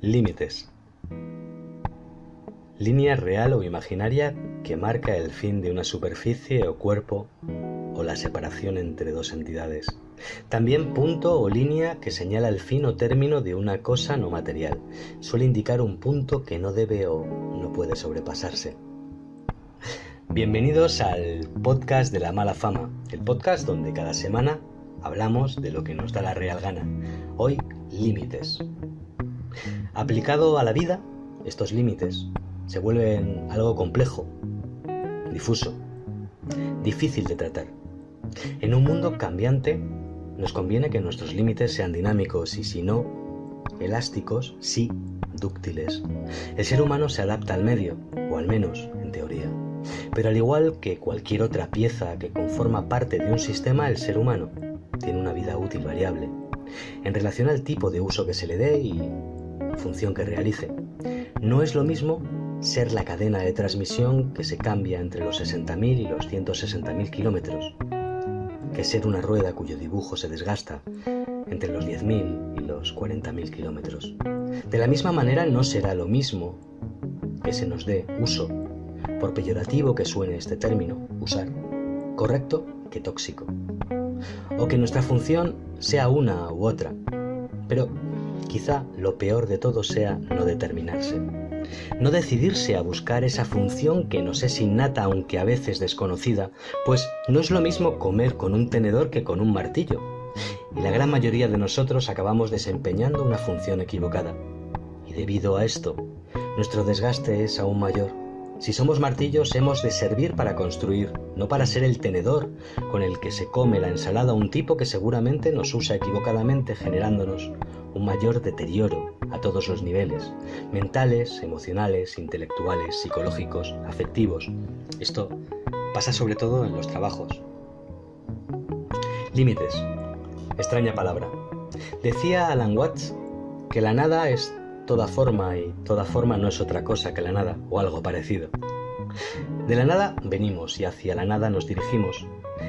Límites. Línea real o imaginaria que marca el fin de una superficie o cuerpo o la separación entre dos entidades. También punto o línea que señala el fin o término de una cosa no material. Suele indicar un punto que no debe o no puede sobrepasarse. Bienvenidos al podcast de la mala fama, el podcast donde cada semana hablamos de lo que nos da la real gana. Hoy, límites. Aplicado a la vida, estos límites se vuelven algo complejo, difuso, difícil de tratar. En un mundo cambiante, nos conviene que nuestros límites sean dinámicos y si no, elásticos, sí, dúctiles. El ser humano se adapta al medio, o al menos en teoría. Pero al igual que cualquier otra pieza que conforma parte de un sistema, el ser humano tiene una vida útil variable, en relación al tipo de uso que se le dé y función que realice. No es lo mismo ser la cadena de transmisión que se cambia entre los 60.000 y los 160.000 kilómetros, que ser una rueda cuyo dibujo se desgasta entre los 10.000 y los 40.000 kilómetros. De la misma manera no será lo mismo que se nos dé uso, por peyorativo que suene este término, usar, correcto que tóxico o que nuestra función sea una u otra. Pero quizá lo peor de todo sea no determinarse. No decidirse a buscar esa función que nos es innata aunque a veces desconocida, pues no es lo mismo comer con un tenedor que con un martillo. Y la gran mayoría de nosotros acabamos desempeñando una función equivocada. Y debido a esto, nuestro desgaste es aún mayor. Si somos martillos hemos de servir para construir, no para ser el tenedor con el que se come la ensalada un tipo que seguramente nos usa equivocadamente generándonos un mayor deterioro a todos los niveles, mentales, emocionales, intelectuales, psicológicos, afectivos. Esto pasa sobre todo en los trabajos. Límites. Extraña palabra. Decía Alan Watts que la nada es toda forma y toda forma no es otra cosa que la nada o algo parecido. De la nada venimos y hacia la nada nos dirigimos.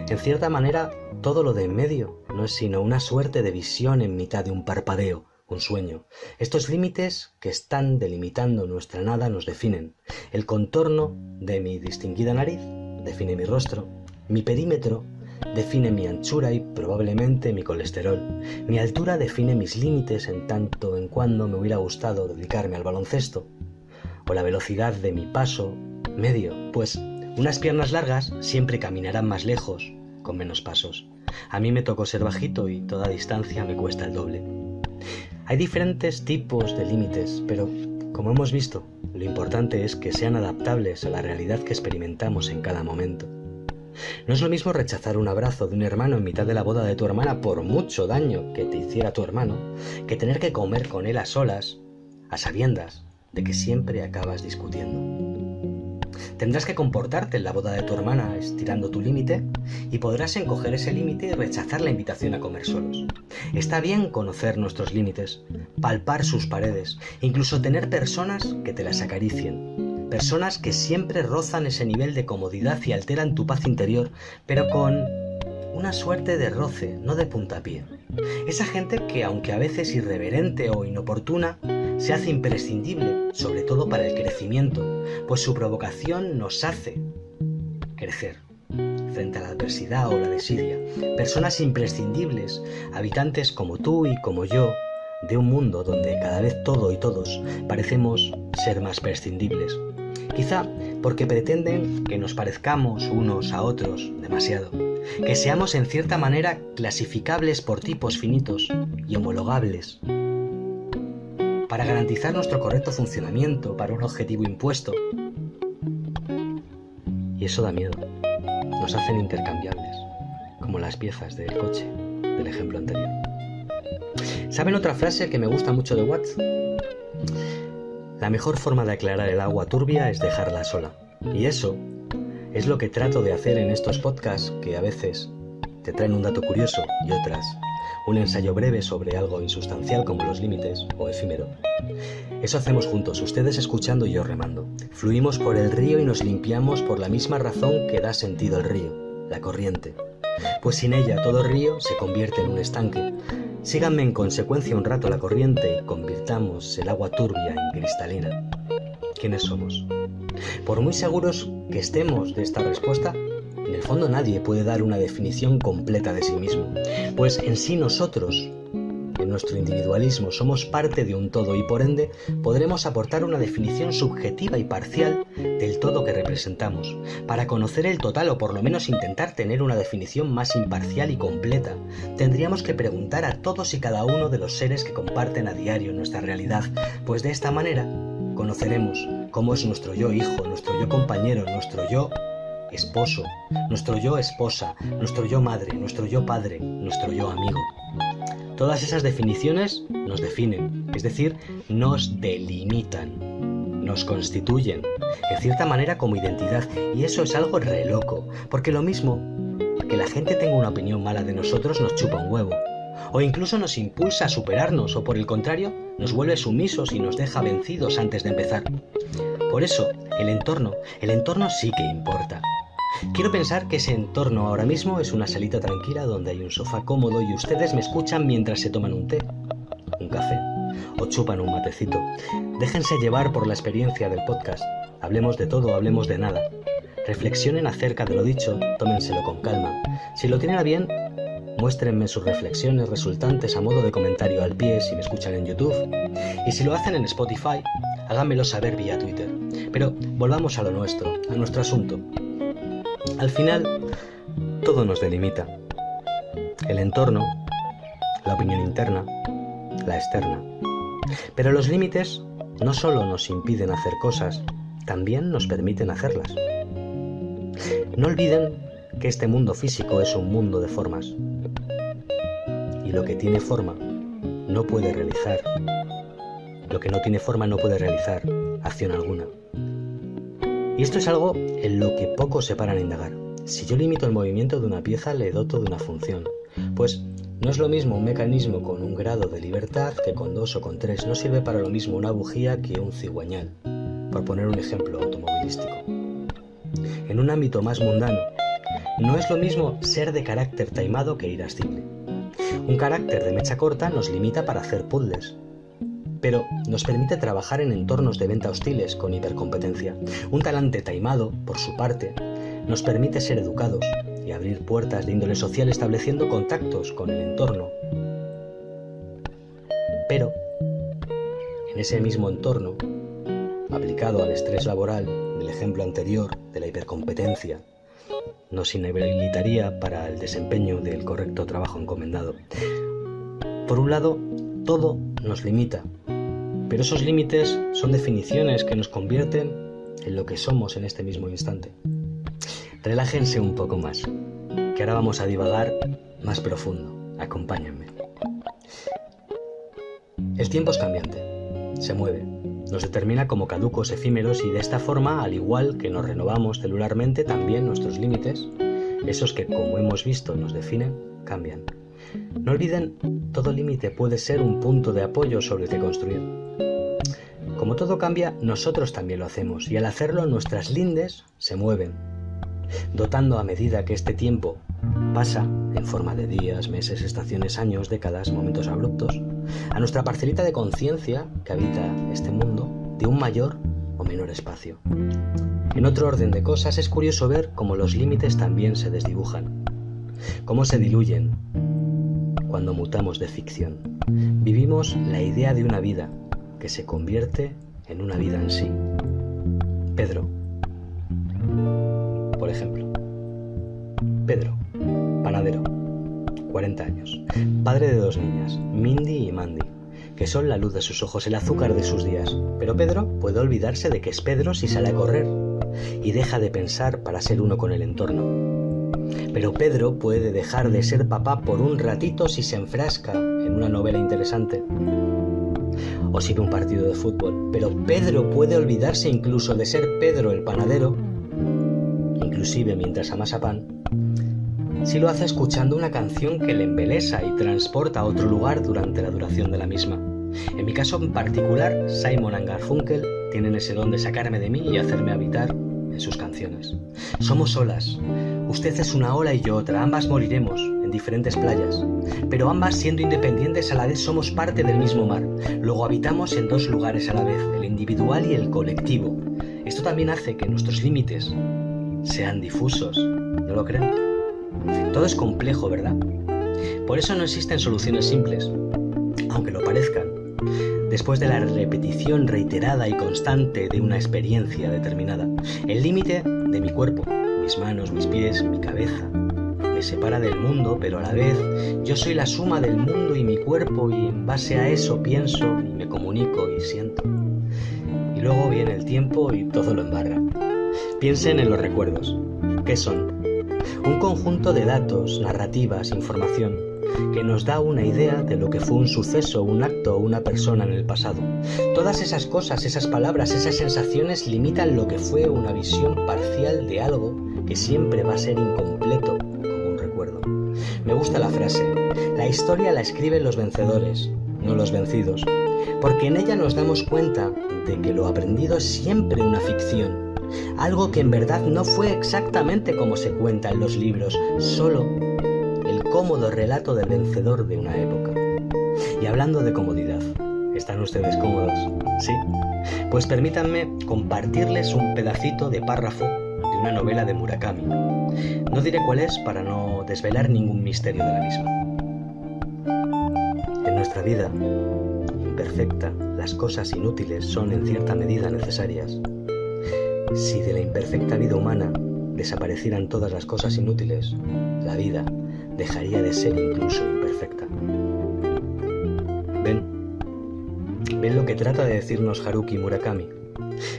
En cierta manera, todo lo de en medio no es sino una suerte de visión en mitad de un parpadeo, un sueño. Estos límites que están delimitando nuestra nada nos definen. El contorno de mi distinguida nariz define mi rostro, mi perímetro define mi anchura y probablemente mi colesterol. Mi altura define mis límites en tanto en cuando me hubiera gustado dedicarme al baloncesto. O la velocidad de mi paso medio, pues unas piernas largas siempre caminarán más lejos, con menos pasos. A mí me tocó ser bajito y toda distancia me cuesta el doble. Hay diferentes tipos de límites, pero como hemos visto, lo importante es que sean adaptables a la realidad que experimentamos en cada momento. No es lo mismo rechazar un abrazo de un hermano en mitad de la boda de tu hermana por mucho daño que te hiciera tu hermano, que tener que comer con él a solas, a sabiendas de que siempre acabas discutiendo. Tendrás que comportarte en la boda de tu hermana estirando tu límite y podrás encoger ese límite y rechazar la invitación a comer solos. Está bien conocer nuestros límites, palpar sus paredes, incluso tener personas que te las acaricien, Personas que siempre rozan ese nivel de comodidad y alteran tu paz interior, pero con una suerte de roce, no de puntapié. Esa gente que, aunque a veces irreverente o inoportuna, se hace imprescindible, sobre todo para el crecimiento, pues su provocación nos hace crecer frente a la adversidad o la desidia. Personas imprescindibles, habitantes como tú y como yo, de un mundo donde cada vez todo y todos parecemos ser más prescindibles. Quizá porque pretenden que nos parezcamos unos a otros demasiado, que seamos en cierta manera clasificables por tipos finitos y homologables, para garantizar nuestro correcto funcionamiento para un objetivo impuesto. Y eso da miedo. Nos hacen intercambiables, como las piezas del coche del ejemplo anterior. ¿Saben otra frase que me gusta mucho de Watts? La mejor forma de aclarar el agua turbia es dejarla sola. Y eso es lo que trato de hacer en estos podcasts que a veces te traen un dato curioso y otras un ensayo breve sobre algo insustancial como los límites o efímero. Eso hacemos juntos, ustedes escuchando y yo remando. Fluimos por el río y nos limpiamos por la misma razón que da sentido al río, la corriente. Pues sin ella todo río se convierte en un estanque. Síganme en consecuencia un rato la corriente y convirtamos el agua turbia en cristalina. ¿Quiénes somos? Por muy seguros que estemos de esta respuesta, en el fondo nadie puede dar una definición completa de sí mismo, pues en sí nosotros nuestro individualismo somos parte de un todo y por ende podremos aportar una definición subjetiva y parcial del todo que representamos. Para conocer el total o por lo menos intentar tener una definición más imparcial y completa, tendríamos que preguntar a todos y cada uno de los seres que comparten a diario nuestra realidad, pues de esta manera conoceremos cómo es nuestro yo hijo, nuestro yo compañero, nuestro yo esposo, nuestro yo esposa, nuestro yo madre, nuestro yo padre, nuestro yo amigo. Todas esas definiciones nos definen, es decir, nos delimitan, nos constituyen, en cierta manera como identidad, y eso es algo re loco, porque lo mismo que la gente tenga una opinión mala de nosotros nos chupa un huevo, o incluso nos impulsa a superarnos, o por el contrario, nos vuelve sumisos y nos deja vencidos antes de empezar. Por eso, el entorno, el entorno sí que importa. Quiero pensar que ese entorno ahora mismo es una salita tranquila donde hay un sofá cómodo y ustedes me escuchan mientras se toman un té, un café o chupan un matecito. Déjense llevar por la experiencia del podcast. Hablemos de todo, hablemos de nada. Reflexionen acerca de lo dicho, tómenselo con calma. Si lo tienen a bien, muéstrenme sus reflexiones resultantes a modo de comentario al pie si me escuchan en YouTube. Y si lo hacen en Spotify, háganmelo saber vía Twitter. Pero volvamos a lo nuestro, a nuestro asunto. Al final, todo nos delimita. El entorno, la opinión interna, la externa. Pero los límites no solo nos impiden hacer cosas, también nos permiten hacerlas. No olviden que este mundo físico es un mundo de formas. Y lo que tiene forma no puede realizar. Lo que no tiene forma no puede realizar acción alguna. Y esto es algo en lo que pocos se paran a indagar. Si yo limito el movimiento de una pieza, le doto de una función. Pues no es lo mismo un mecanismo con un grado de libertad que con dos o con tres. No sirve para lo mismo una bujía que un cigüeñal, por poner un ejemplo automovilístico. En un ámbito más mundano, no es lo mismo ser de carácter taimado que irascible. Un carácter de mecha corta nos limita para hacer puzzles, pero nos permite trabajar en entornos de venta hostiles con hipercompetencia. Un talante taimado, por su parte, nos permite ser educados y abrir puertas de índole social estableciendo contactos con el entorno. Pero, en ese mismo entorno, aplicado al estrés laboral del ejemplo anterior de la hipercompetencia, nos inhabilitaría para el desempeño del correcto trabajo encomendado. Por un lado, todo nos limita, pero esos límites son definiciones que nos convierten en lo que somos en este mismo instante. Relájense un poco más, que ahora vamos a divagar más profundo. Acompáñenme. El tiempo es cambiante, se mueve, nos determina como caducos efímeros y de esta forma, al igual que nos renovamos celularmente, también nuestros límites, esos que como hemos visto nos definen, cambian. No olviden, todo límite puede ser un punto de apoyo sobre el que construir. Como todo cambia, nosotros también lo hacemos y al hacerlo nuestras lindes se mueven, dotando a medida que este tiempo pasa, en forma de días, meses, estaciones, años, décadas, momentos abruptos, a nuestra parcelita de conciencia que habita este mundo de un mayor o menor espacio. En otro orden de cosas es curioso ver cómo los límites también se desdibujan, cómo se diluyen, cuando mutamos de ficción. Vivimos la idea de una vida que se convierte en una vida en sí. Pedro, por ejemplo. Pedro, panadero, 40 años, padre de dos niñas, Mindy y Mandy, que son la luz de sus ojos, el azúcar de sus días. Pero Pedro puede olvidarse de que es Pedro si sale a correr y deja de pensar para ser uno con el entorno. Pero Pedro puede dejar de ser papá por un ratito si se enfrasca en una novela interesante o si ve un partido de fútbol. Pero Pedro puede olvidarse incluso de ser Pedro el panadero, inclusive mientras amasa pan, si lo hace escuchando una canción que le embelesa y transporta a otro lugar durante la duración de la misma. En mi caso en particular, Simon and Garfunkel tienen ese don de sacarme de mí y hacerme habitar en sus canciones. Somos olas, Usted es una ola y yo otra, ambas moriremos. en diferentes playas, pero ambas siendo independientes a la vez somos parte del mismo mar. Luego habitamos en dos lugares a la vez, el individual y el colectivo. Esto también hace que nuestros límites sean difusos, ¿no lo creen? Todo es complejo, ¿verdad? Por eso no existen soluciones simples, aunque lo parezcan. Después de la repetición reiterada y constante de una experiencia determinada, el límite de mi cuerpo, mis manos, mis pies, mi cabeza, me separa del mundo, pero a la vez yo soy la suma del mundo y mi cuerpo y en base a eso pienso y me comunico y siento. Y luego viene el tiempo y todo lo embarra. Piensen en los recuerdos. ¿Qué son? Un conjunto de datos, narrativas, información, que nos da una idea de lo que fue un suceso, un acto o una persona en el pasado. Todas esas cosas, esas palabras, esas sensaciones limitan lo que fue una visión parcial de algo que siempre va a ser incompleto como un recuerdo. Me gusta la frase, la historia la escriben los vencedores, no los vencidos, porque en ella nos damos cuenta de que lo aprendido es siempre una ficción, algo que en verdad no fue exactamente como se cuenta en los libros, solo cómodo relato del vencedor de una época. Y hablando de comodidad, ¿están ustedes cómodos? ¿Sí? Pues permítanme compartirles un pedacito de párrafo de una novela de Murakami. No diré cuál es para no desvelar ningún misterio de la misma. En nuestra vida imperfecta, las cosas inútiles son en cierta medida necesarias. Si de la imperfecta vida humana desaparecieran todas las cosas inútiles, la vida dejaría de ser incluso imperfecta. ¿Ven? ¿Ven lo que trata de decirnos Haruki Murakami?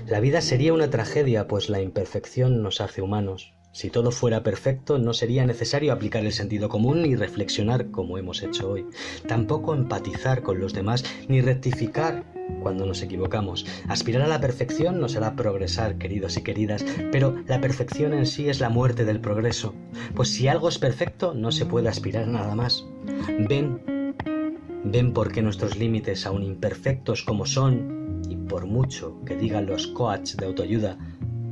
La vida sería una tragedia, pues la imperfección nos hace humanos. Si todo fuera perfecto, no sería necesario aplicar el sentido común ni reflexionar como hemos hecho hoy. Tampoco empatizar con los demás ni rectificar cuando nos equivocamos. Aspirar a la perfección nos hará progresar, queridos y queridas, pero la perfección en sí es la muerte del progreso. Pues si algo es perfecto, no se puede aspirar a nada más. Ven, ven por qué nuestros límites, aun imperfectos como son, y por mucho que digan los coach de autoayuda,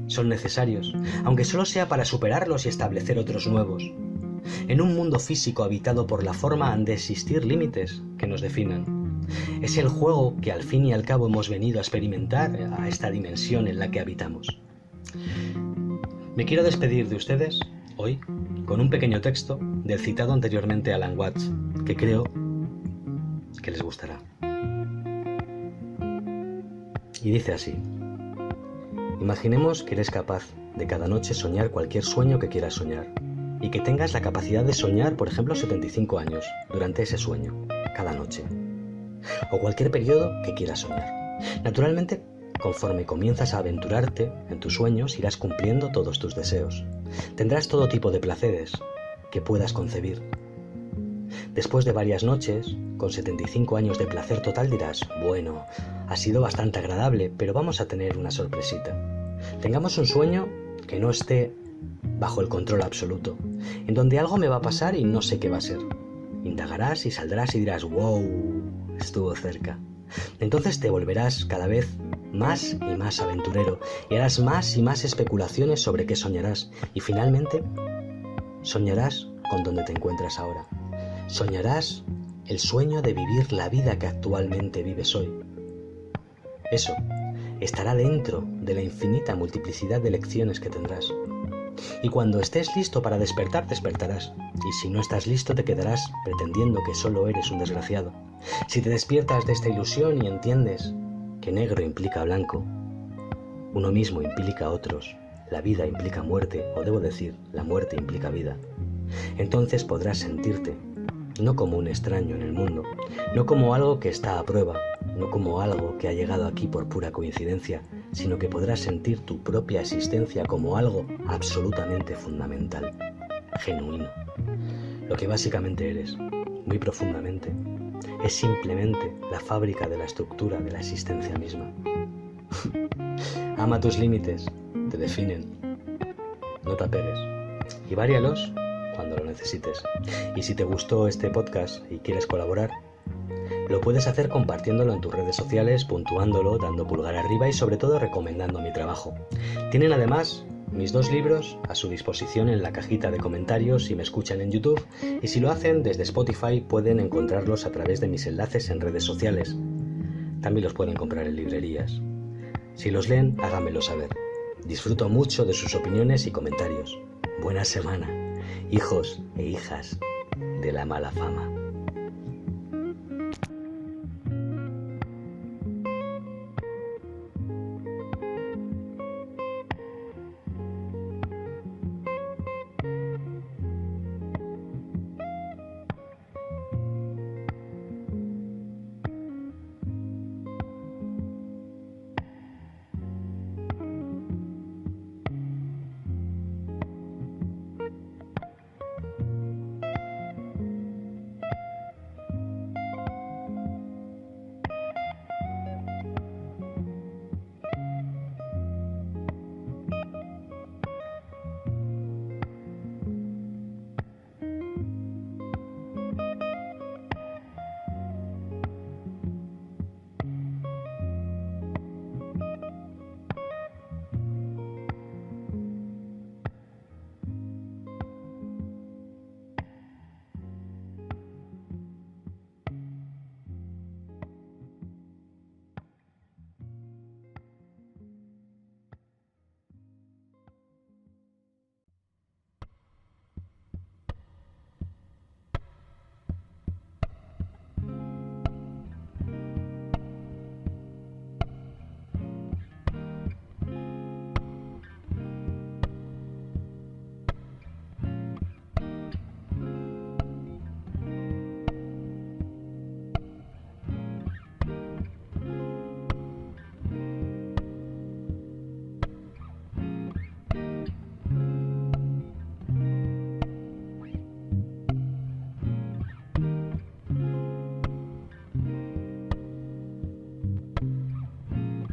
son necesarios, aunque solo sea para superarlos y establecer otros nuevos. En un mundo físico habitado por la forma han de existir límites que nos definan. Es el juego que al fin y al cabo hemos venido a experimentar a esta dimensión en la que habitamos. Me quiero despedir de ustedes hoy con un pequeño texto del citado anteriormente Alan Watts, que creo que les gustará. Y dice así, imaginemos que eres capaz de cada noche soñar cualquier sueño que quieras soñar y que tengas la capacidad de soñar, por ejemplo, 75 años durante ese sueño, cada noche o cualquier periodo que quieras soñar. Naturalmente, conforme comienzas a aventurarte en tus sueños, irás cumpliendo todos tus deseos. Tendrás todo tipo de placeres que puedas concebir. Después de varias noches, con 75 años de placer total dirás, bueno, ha sido bastante agradable, pero vamos a tener una sorpresita. Tengamos un sueño que no esté bajo el control absoluto, en donde algo me va a pasar y no sé qué va a ser. Indagarás y saldrás y dirás, wow, estuvo cerca. Entonces te volverás cada vez más y más aventurero y harás más y más especulaciones sobre qué soñarás y finalmente soñarás con donde te encuentras ahora. Soñarás el sueño de vivir la vida que actualmente vives hoy. Eso estará dentro de la infinita multiplicidad de lecciones que tendrás. Y cuando estés listo para despertar, despertarás. Y si no estás listo, te quedarás pretendiendo que solo eres un desgraciado. Si te despiertas de esta ilusión y entiendes que negro implica blanco, uno mismo implica a otros, la vida implica muerte, o debo decir, la muerte implica vida, entonces podrás sentirte no como un extraño en el mundo, no como algo que está a prueba, no como algo que ha llegado aquí por pura coincidencia, sino que podrás sentir tu propia existencia como algo absolutamente fundamental, genuino, lo que básicamente eres, muy profundamente, es simplemente la fábrica de la estructura de la existencia misma. Ama tus límites, te definen, no te apegues. Y várialos cuando lo necesites. Y si te gustó este podcast y quieres colaborar, lo puedes hacer compartiéndolo en tus redes sociales, puntuándolo, dando pulgar arriba y sobre todo recomendando mi trabajo. Tienen además mis dos libros a su disposición en la cajita de comentarios si me escuchan en YouTube y si lo hacen desde Spotify pueden encontrarlos a través de mis enlaces en redes sociales. También los pueden comprar en librerías. Si los leen, háganmelo saber. Disfruto mucho de sus opiniones y comentarios. Buena semana, hijos e hijas de la mala fama.